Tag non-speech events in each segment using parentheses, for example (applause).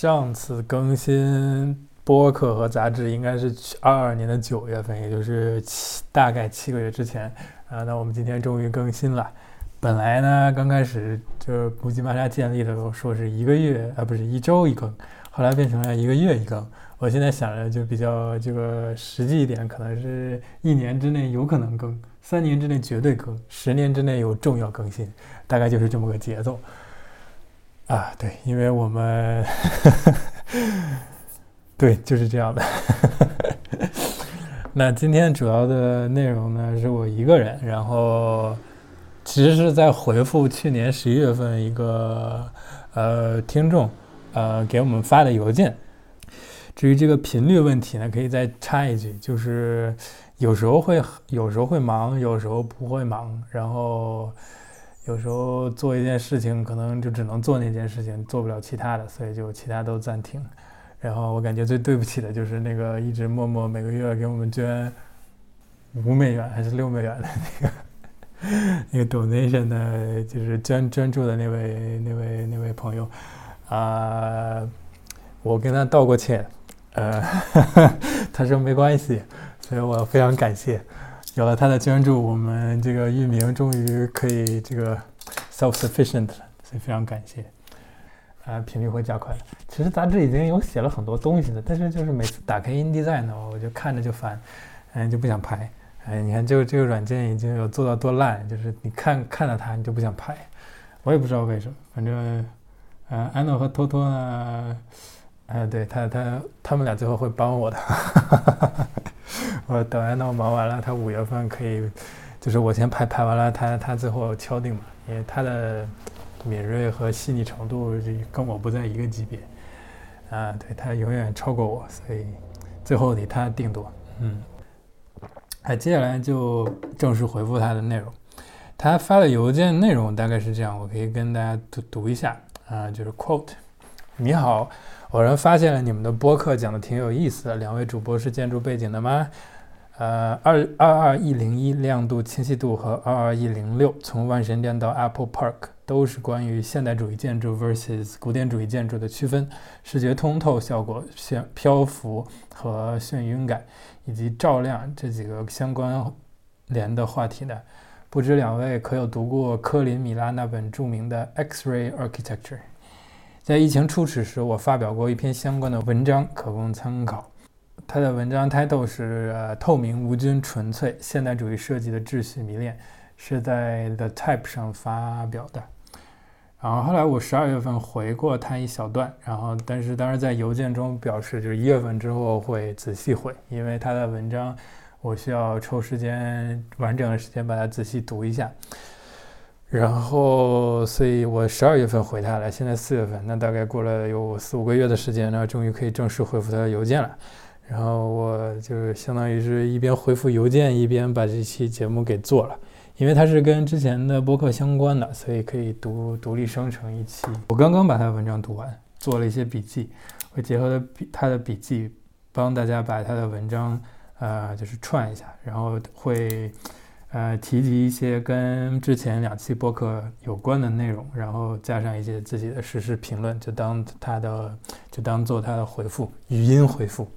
上次更新播客和杂志应该是二二年的九月份，也就是七大概七个月之前啊。那我们今天终于更新了。本来呢，刚开始就是古吉玛莎建立的时候说是一个月啊，不是一周一更，后来变成了一个月一更。我现在想着就比较这个实际一点，可能是一年之内有可能更，三年之内绝对更，十年之内有重要更新，大概就是这么个节奏。啊，对，因为我们，对，就是这样的。那今天主要的内容呢，是我一个人，然后其实是在回复去年十一月份一个呃听众呃给我们发的邮件。至于这个频率问题呢，可以再插一句，就是有时候会有时候会忙，有时候不会忙，然后。有时候做一件事情，可能就只能做那件事情，做不了其他的，所以就其他都暂停。然后我感觉最对不起的就是那个一直默默每个月给我们捐五美元还是六美元的那个 (laughs) 那个 donation 的，就是捐捐助的那位那位那位朋友啊，我跟他道过歉，呃，(laughs) 他说没关系，所以我非常感谢。有了他的捐助，我们这个域名终于可以这个 self-sufficient 了，所以非常感谢。啊，频率会加快。其实杂志已经有写了很多东西了，但是就是每次打开 InDesign 呢，我就看着就烦，嗯，就不想拍。哎，你看这个这个软件已经有做到多烂，就是你看看到它你就不想拍。我也不知道为什么，反正，呃，安诺和托托呢，哎，对他他他们俩最后会帮我的。哈哈哈哈 (laughs) 我等安诺忙完了，他五月份可以，就是我先排排完了，他他最后敲定嘛，因为他的敏锐和细腻程度跟我不在一个级别，啊，对他永远超过我，所以最后得他定夺。嗯，哎，接下来就正式回复他的内容。他发的邮件内容大概是这样，我可以跟大家读读一下啊，就是 quote，你好，偶然发现了你们的播客，讲的挺有意思的，两位主播是建筑背景的吗？呃，二二二一零一亮度、清晰度和二二一零六，从万神殿到 Apple Park 都是关于现代主义建筑 versus 古典主义建筑的区分、视觉通透效果、眩漂浮和眩晕感，以及照亮这几个相关联的话题呢？不知两位可有读过科林米拉那本著名的 X-ray Architecture？在疫情初始时，我发表过一篇相关的文章，可供参考。他的文章 title 是呃透明无菌纯粹现代主义设计的秩序迷恋，是在 The Type 上发表的。然后后来我十二月份回过他一小段，然后但是当时在邮件中表示就是一月份之后会仔细回，因为他的文章我需要抽时间完整的时间把它仔细读一下。然后所以我十二月份回他了，现在四月份，那大概过了有四五个月的时间，然后终于可以正式回复他的邮件了。然后我就相当于是一边回复邮件，一边把这期节目给做了，因为它是跟之前的播客相关的，所以可以独独立生成一期。我刚刚把他文章读完，做了一些笔记，会结合的笔他的笔记，帮大家把他的文章，呃，就是串一下，然后会，呃，提及一些跟之前两期播客有关的内容，然后加上一些自己的实时评论，就当他的，就当做他的回复，语音回复。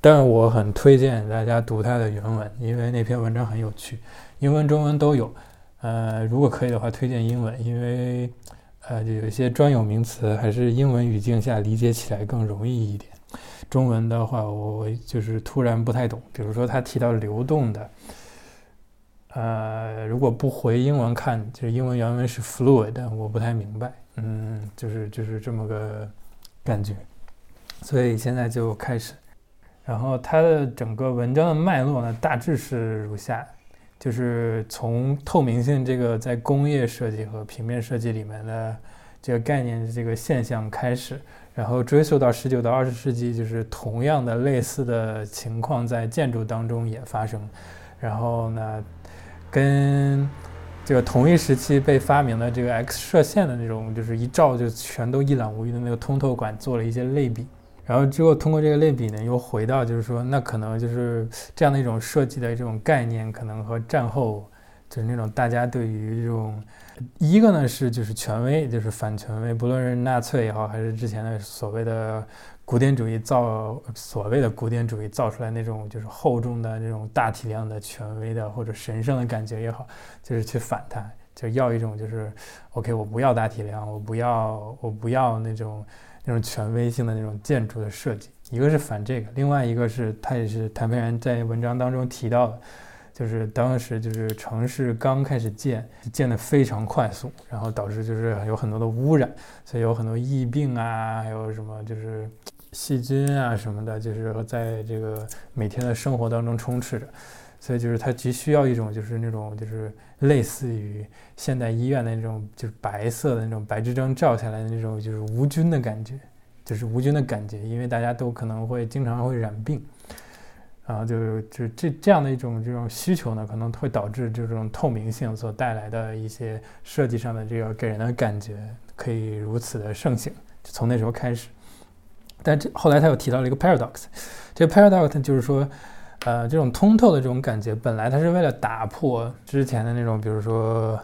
但我很推荐大家读它的原文，因为那篇文章很有趣，英文、中文都有。呃，如果可以的话，推荐英文，因为呃，就有一些专有名词还是英文语境下理解起来更容易一点。中文的话，我就是突然不太懂。比如说他提到流动的，呃，如果不回英文看，就是英文原文是 fluid，我不太明白。嗯，就是就是这么个感觉。所以现在就开始。然后它的整个文章的脉络呢，大致是如下：就是从透明性这个在工业设计和平面设计里面的这个概念、这个现象开始，然后追溯到十九到二十世纪，就是同样的类似的情况在建筑当中也发生。然后呢，跟这个同一时期被发明的这个 X 射线的那种，就是一照就全都一览无余的那个通透管做了一些类比。然后之后通过这个类比呢，又回到就是说，那可能就是这样的一种设计的这种概念，可能和战后就是那种大家对于这种，一个呢是就是权威，就是反权威，不论是纳粹也好，还是之前的所谓的古典主义造所谓的古典主义造出来那种就是厚重的那种大体量的权威的或者神圣的感觉也好，就是去反它，就要一种就是 OK，我不要大体量，我不要我不要那种那种权威性的那种建筑的设计，一个是反这个，另外一个是他也是谭培然在文章当中提到的。就是当时就是城市刚开始建，建得非常快速，然后导致就是有很多的污染，所以有很多疫病啊，还有什么就是细菌啊什么的，就是在这个每天的生活当中充斥着，所以就是它急需要一种就是那种就是类似于现代医院的那种就是白色的那种白炽灯照下来的那种就是无菌的感觉，就是无菌的感觉，因为大家都可能会经常会染病。然后就就这这样的一种这种需求呢，可能会导致这种透明性所带来的一些设计上的这个给人的感觉可以如此的盛行，就从那时候开始。但这后来他又提到了一个 paradox，这个 paradox 就是说，呃，这种通透的这种感觉本来它是为了打破之前的那种，比如说，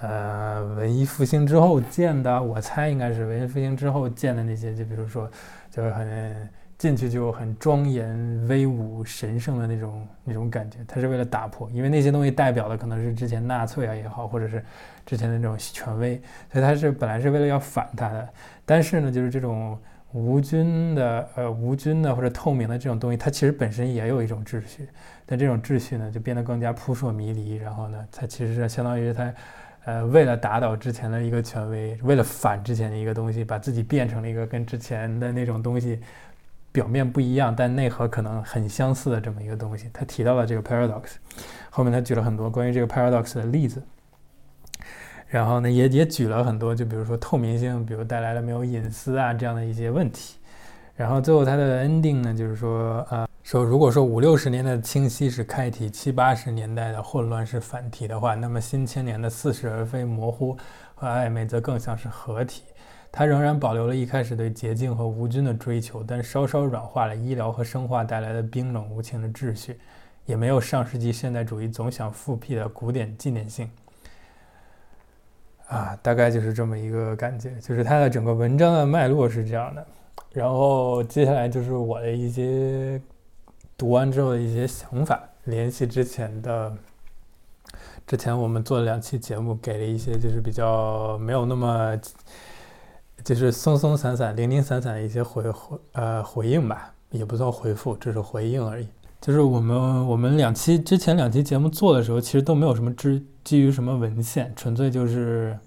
呃，文艺复兴之后建的，我猜应该是文艺复兴之后建的那些，就比如说，就是很。进去就很庄严、威武、神圣的那种那种感觉，它是为了打破，因为那些东西代表的可能是之前纳粹啊也好，或者是之前的那种权威，所以它是本来是为了要反它的。但是呢，就是这种无菌的、呃无菌的或者透明的这种东西，它其实本身也有一种秩序，但这种秩序呢就变得更加扑朔迷离。然后呢，它其实是相当于它，呃，为了打倒之前的一个权威，为了反之前的一个东西，把自己变成了一个跟之前的那种东西。表面不一样，但内核可能很相似的这么一个东西。他提到了这个 paradox，后面他举了很多关于这个 paradox 的例子，然后呢，也也举了很多，就比如说透明性，比如带来了没有隐私啊这样的一些问题。然后最后他的 ending 呢，就是说，呃，说如果说五六十年代的清晰是开题，七八十年代的混乱是反题的话，那么新千年的似是而非、模糊和暧昧，则更像是合体。它仍然保留了一开始对洁净和无菌的追求，但稍稍软化了医疗和生化带来的冰冷无情的秩序，也没有上世纪现代主义总想复辟的古典纪念性。啊，大概就是这么一个感觉，就是它的整个文章的脉络是这样的。然后接下来就是我的一些读完之后的一些想法，联系之前的，之前我们做了两期节目，给了一些就是比较没有那么。就是松松散散、零零散散的一些回回呃回应吧，也不算回复，只是回应而已。就是我们我们两期之前两期节目做的时候，其实都没有什么基基于什么文献，纯粹就是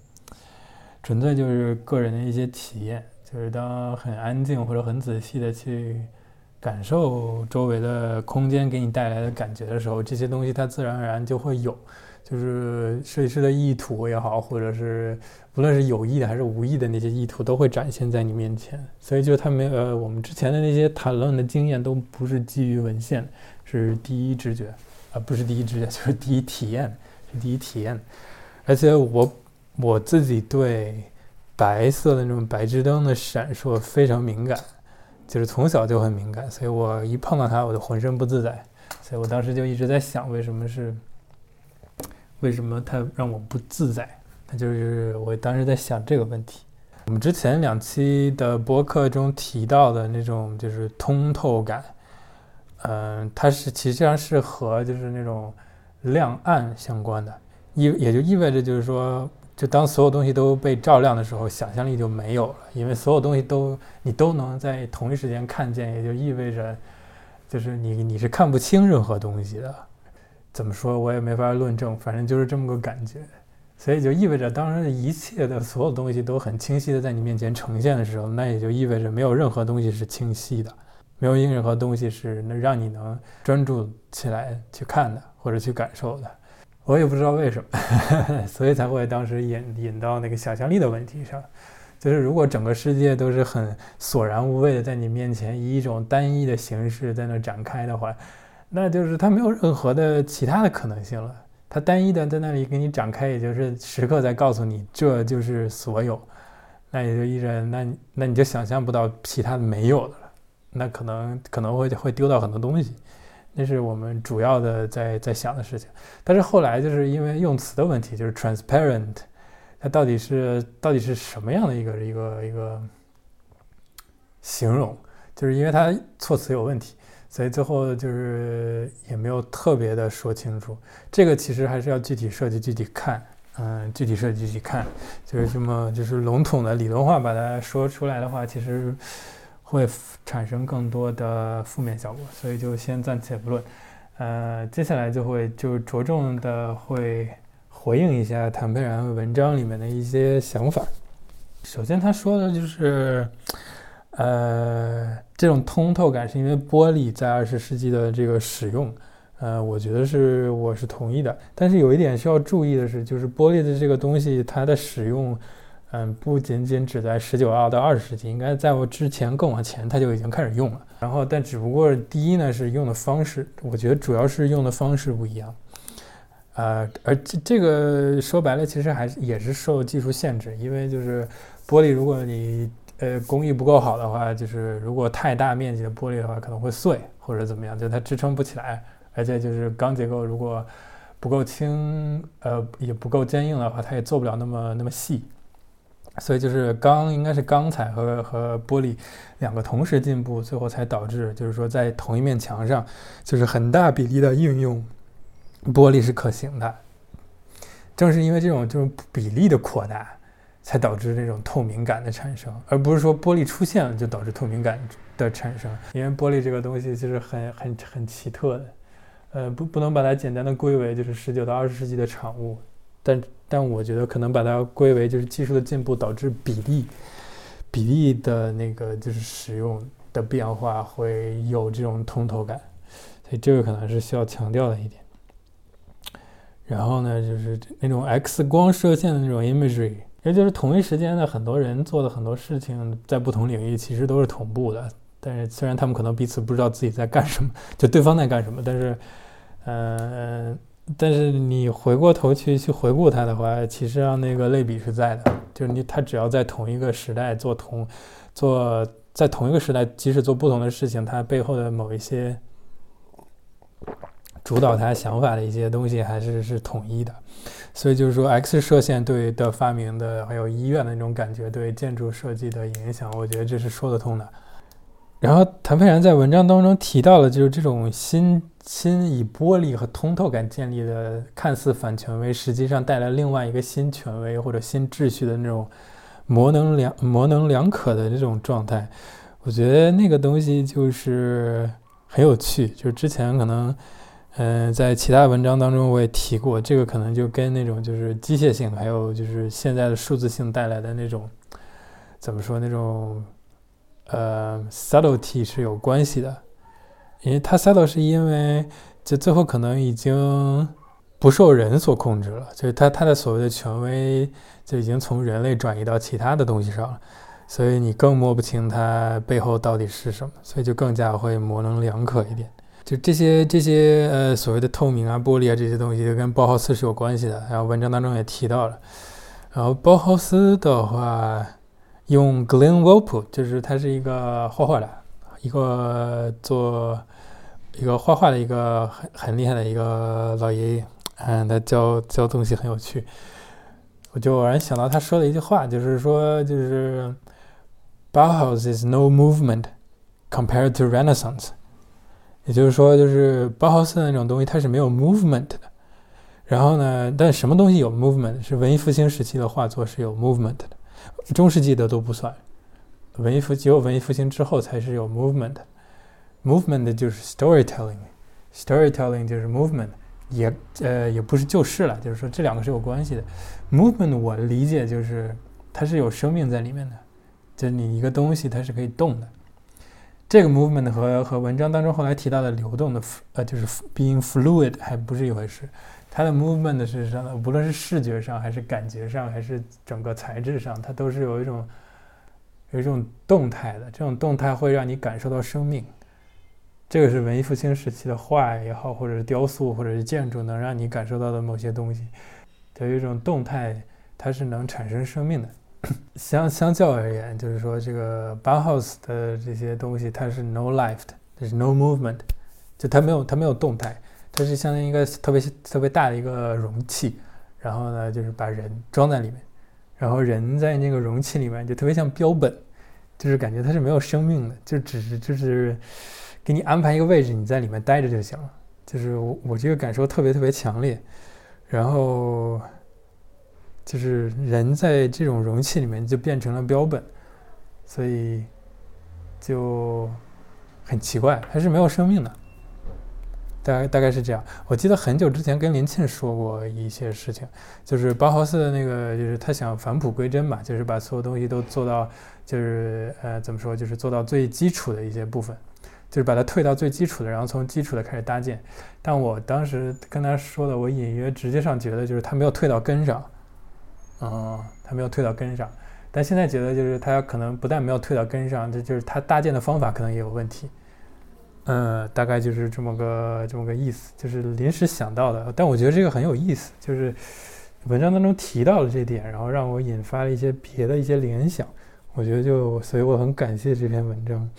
纯粹就是个人的一些体验。就是当很安静或者很仔细的去感受周围的空间给你带来的感觉的时候，这些东西它自然而然就会有。就是设计师的意图也好，或者是无论是有意的还是无意的那些意图，都会展现在你面前。所以就是他没呃，我们之前的那些谈论的经验都不是基于文献，是第一直觉，啊，不是第一直觉，就是第一体验，是第一体验。而且我我自己对白色的那种白炽灯的闪烁非常敏感，就是从小就很敏感，所以我一碰到它，我就浑身不自在。所以我当时就一直在想，为什么是。为什么它让我不自在？那就是我当时在想这个问题。我们之前两期的播客中提到的那种就是通透感，嗯，它是实际上是和就是那种亮暗相关的，意也就意味着就是说，就当所有东西都被照亮的时候，想象力就没有了，因为所有东西都你都能在同一时间看见，也就意味着就是你你是看不清任何东西的。怎么说，我也没法论证，反正就是这么个感觉，所以就意味着，当一切的所有东西都很清晰的在你面前呈现的时候，那也就意味着没有任何东西是清晰的，没有任何东西是能让你能专注起来去看的或者去感受的。我也不知道为什么，(laughs) 所以才会当时引引到那个想象力的问题上，就是如果整个世界都是很索然无味的在你面前以一种单一的形式在那展开的话。那就是它没有任何的其他的可能性了，它单一的在那里给你展开，也就是时刻在告诉你这就是所有，那也就意味着那那你就想象不到其他的没有的了，那可能可能会会丢到很多东西，那是我们主要的在在想的事情。但是后来就是因为用词的问题，就是 transparent，它到底是到底是什么样的一个一个一个形容？就是因为它措辞有问题，所以最后就是也没有特别的说清楚。这个其实还是要具体设计、具体看，嗯，具体设计、具体看，就是这么就是笼统的理论化把它说出来的话，其实会产生更多的负面效果。所以就先暂且不论，呃，接下来就会就着重的会回应一下谭佩然文章里面的一些想法。首先他说的就是。呃，这种通透感是因为玻璃在二十世纪的这个使用，呃，我觉得是我是同意的。但是有一点需要注意的是，就是玻璃的这个东西它的使用，嗯，不仅仅只在十九二到二十世纪，应该在我之前更往前它就已经开始用了。然后，但只不过第一呢是用的方式，我觉得主要是用的方式不一样。呃，而这这个说白了，其实还是也是受技术限制，因为就是玻璃，如果你呃，工艺不够好的话，就是如果太大面积的玻璃的话，可能会碎或者怎么样，就它支撑不起来。而且就是钢结构如果不够轻，呃，也不够坚硬的话，它也做不了那么那么细。所以就是钢应该是钢材和和玻璃两个同时进步，最后才导致就是说在同一面墙上，就是很大比例的应用玻璃是可行的。正是因为这种这种比例的扩大。才导致这种透明感的产生，而不是说玻璃出现了就导致透明感的产生。因为玻璃这个东西其实很很很奇特的，呃，不不能把它简单的归为就是十九到二十世纪的产物，但但我觉得可能把它归为就是技术的进步导致比例比例的那个就是使用的变化会有这种通透感，所以这个可能是需要强调的一点。然后呢，就是那种 X 光射线的那种 imagery。也就是同一时间的很多人做的很多事情，在不同领域其实都是同步的。但是虽然他们可能彼此不知道自己在干什么，就对方在干什么，但是，嗯，但是你回过头去去回顾它的话，其实上那个类比是在的。就是你他只要在同一个时代做同做在同一个时代，即使做不同的事情，它背后的某一些主导他想法的一些东西还是是统一的。所以就是说，X 射线对的发明的，还有医院的那种感觉对建筑设计的影响，我觉得这是说得通的。然后谭佩然在文章当中提到了，就是这种新新以玻璃和通透感建立的看似反权威，实际上带来另外一个新权威或者新秩序的那种模棱两模棱两可的这种状态。我觉得那个东西就是很有趣，就是之前可能。嗯，在其他文章当中我也提过，这个可能就跟那种就是机械性，还有就是现在的数字性带来的那种怎么说那种呃 subtlety 是有关系的。因为它 subtle 是因为就最后可能已经不受人所控制了，就是它它的所谓的权威就已经从人类转移到其他的东西上了，所以你更摸不清它背后到底是什么，所以就更加会模棱两可一点。就这些这些呃所谓的透明啊、玻璃啊这些东西，就跟包豪斯是有关系的。然后文章当中也提到了。然后包豪斯的话，用 Glen w o l p 就是他是一个画画的，一个做一个画画的一个很很厉害的一个老爷爷。嗯，他教教东西很有趣。我就偶然想到他说的一句话，就是说，就是 Bauhaus is no movement compared to Renaissance。也就是说，就是包豪斯那种东西，它是没有 movement 的。然后呢，但什么东西有 movement？是文艺复兴时期的画作是有 movement 的，中世纪的都不算。文艺复只有文艺复兴之后才是有 movement。movement 就是 storytelling，storytelling 就是 movement，也呃也不是就是了，就是说这两个是有关系的。movement 我理解就是它是有生命在里面的，就你一个东西它是可以动的。这个 movement 和和文章当中后来提到的流动的，呃，就是 being fluid 还不是一回事。它的 movement 事实上呢，无论是视觉上，还是感觉上，还是整个材质上，它都是有一种有一种动态的。这种动态会让你感受到生命。这个是文艺复兴时期的画也好，或者是雕塑，或者是建筑，能让你感受到的某些东西，它有一种动态，它是能产生生命的。(coughs) 相相较而言，就是说这个 Bauhaus 的这些东西，它是 no life 的，就是 no movement，就它没有它没有动态，它是相当于一个特别特别大的一个容器，然后呢就是把人装在里面，然后人在那个容器里面就特别像标本，就是感觉它是没有生命的，就只是就是给你安排一个位置，你在里面待着就行了。就是我我这个感受特别特别强烈，然后就是人在这种容器里面就变成了标本，所以就很奇怪，它是没有生命的。大概大概是这样。我记得很久之前跟林沁说过一些事情，就是包豪斯的那个，就是他想返璞归真嘛，就是把所有东西都做到，就是呃怎么说，就是做到最基础的一些部分。就是把它退到最基础的，然后从基础的开始搭建。但我当时跟他说的，我隐约直接上觉得就是他没有退到根上，嗯，他没有退到根上。但现在觉得就是他可能不但没有退到根上，这就是他搭建的方法可能也有问题。嗯，大概就是这么个这么个意思，就是临时想到的。但我觉得这个很有意思，就是文章当中提到了这点，然后让我引发了一些别的一些联想。我觉得就所以我很感谢这篇文章，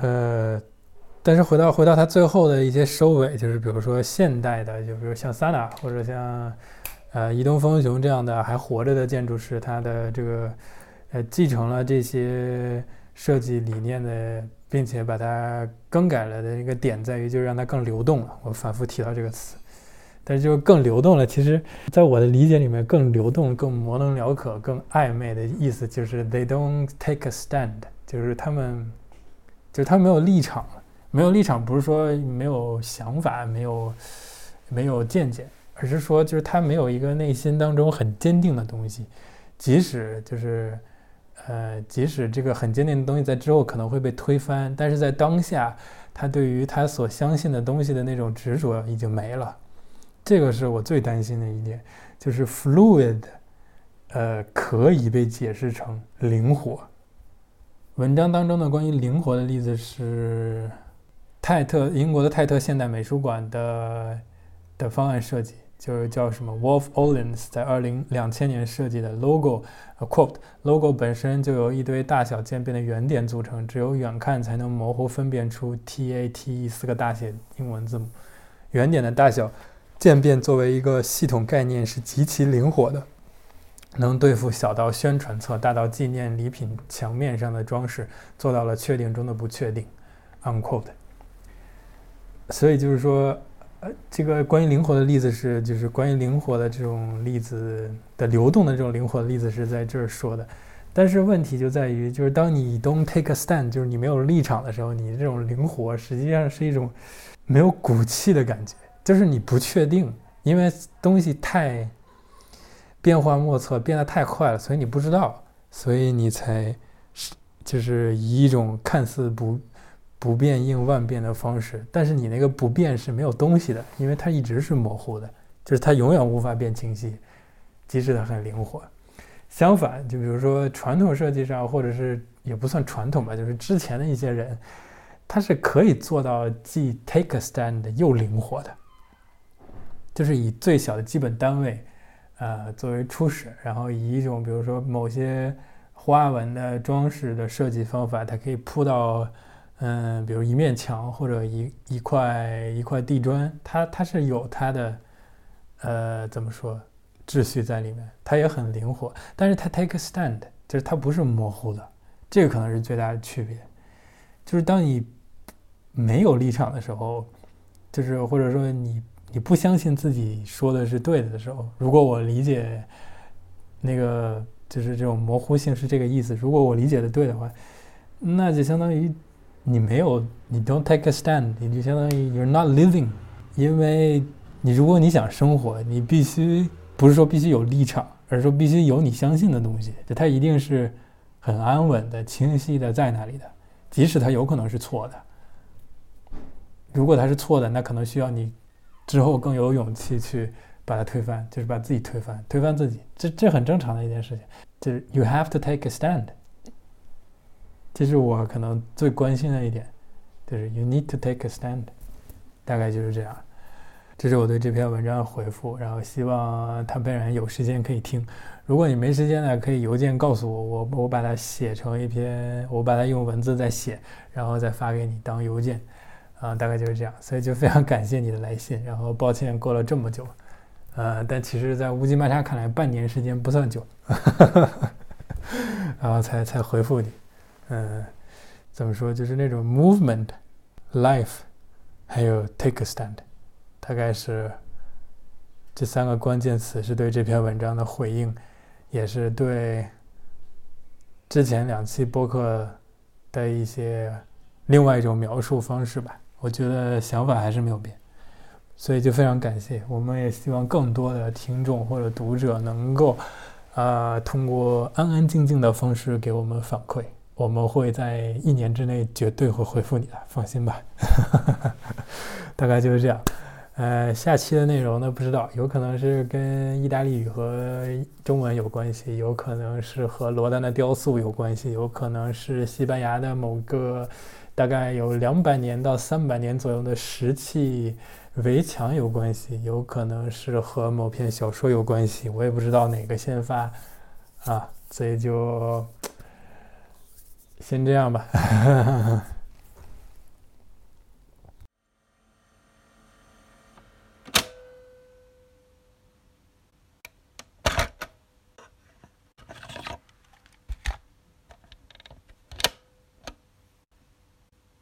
呃。但是回到回到它最后的一些收尾，就是比如说现代的，就比如像萨纳或者像呃移动风雄这样的还活着的建筑师，他的这个呃继承了这些设计理念的，并且把它更改了的一个点在于，就是让它更流动了。我反复提到这个词，但是就更流动了。其实，在我的理解里面，更流动、更模棱两可、更暧昧的意思就是 they don't take a stand，就是他们就他没有立场。没有立场不是说没有想法、没有没有见解，而是说就是他没有一个内心当中很坚定的东西，即使就是呃，即使这个很坚定的东西在之后可能会被推翻，但是在当下，他对于他所相信的东西的那种执着已经没了。这个是我最担心的一点，就是 fluid，呃，可以被解释成灵活。文章当中的关于灵活的例子是。泰特英国的泰特现代美术馆的的方案设计，就是叫什么 Wolf Ollins 在二零两千年设计的 logo，quote logo 本身就由一堆大小渐变的圆点组成，只有远看才能模糊分辨出 T A T E 四个大写英文字母。圆点的大小渐变作为一个系统概念是极其灵活的，能对付小到宣传册、大到纪念礼品墙面上的装饰，做到了确定中的不确定，unquote。所以就是说，呃，这个关于灵活的例子是，就是关于灵活的这种例子的流动的这种灵活的例子是在这儿说的。但是问题就在于，就是当你 don't take a stand，就是你没有立场的时候，你这种灵活实际上是一种没有骨气的感觉，就是你不确定，因为东西太变幻莫测，变得太快了，所以你不知道，所以你才是就是以一种看似不。不变应万变的方式，但是你那个不变是没有东西的，因为它一直是模糊的，就是它永远无法变清晰，即使它很灵活。相反，就比如说传统设计上，或者是也不算传统吧，就是之前的一些人，他是可以做到既 take a stand 又灵活的，就是以最小的基本单位，呃，作为初始，然后以一种比如说某些花纹的装饰的设计方法，它可以铺到。嗯，比如一面墙或者一一块一块地砖，它它是有它的，呃，怎么说，秩序在里面，它也很灵活，但是它 take a stand，就是它不是模糊的，这个可能是最大的区别，就是当你没有立场的时候，就是或者说你你不相信自己说的是对的的时候，如果我理解那个就是这种模糊性是这个意思，如果我理解的对的话，那就相当于。你没有，你 don't take a stand，你就相当于 you're not living，因为你如果你想生活，你必须不是说必须有立场，而是说必须有你相信的东西，就它一定是很安稳的、清晰的在那里的，即使它有可能是错的。如果它是错的，那可能需要你之后更有勇气去把它推翻，就是把自己推翻，推翻自己，这这很正常的一件事情，就是 you have to take a stand。这是我可能最关心的一点，就是 you need to take a stand，大概就是这样。这是我对这篇文章的回复，然后希望他本人有时间可以听。如果你没时间呢，可以邮件告诉我，我我把它写成一篇，我把它用文字再写，然后再发给你当邮件。啊，大概就是这样，所以就非常感谢你的来信，然后抱歉过了这么久，呃，但其实，在乌鸡玛莎看来，半年时间不算久，(laughs) 然后才才回复你，嗯，怎么说，就是那种 movement，life，还有 take a stand，大概是这三个关键词是对这篇文章的回应，也是对之前两期播客的一些另外一种描述方式吧。我觉得想法还是没有变，所以就非常感谢。我们也希望更多的听众或者读者能够，啊，通过安安静静的方式给我们反馈，我们会在一年之内绝对会回复你的，放心吧。(laughs) 大概就是这样。呃，下期的内容呢，不知道，有可能是跟意大利语和中文有关系，有可能是和罗丹的雕塑有关系，有可能是西班牙的某个。大概有两百年到三百年左右的石器围墙有关系，有可能是和某篇小说有关系，我也不知道哪个先发啊，所以就先这样吧。(laughs)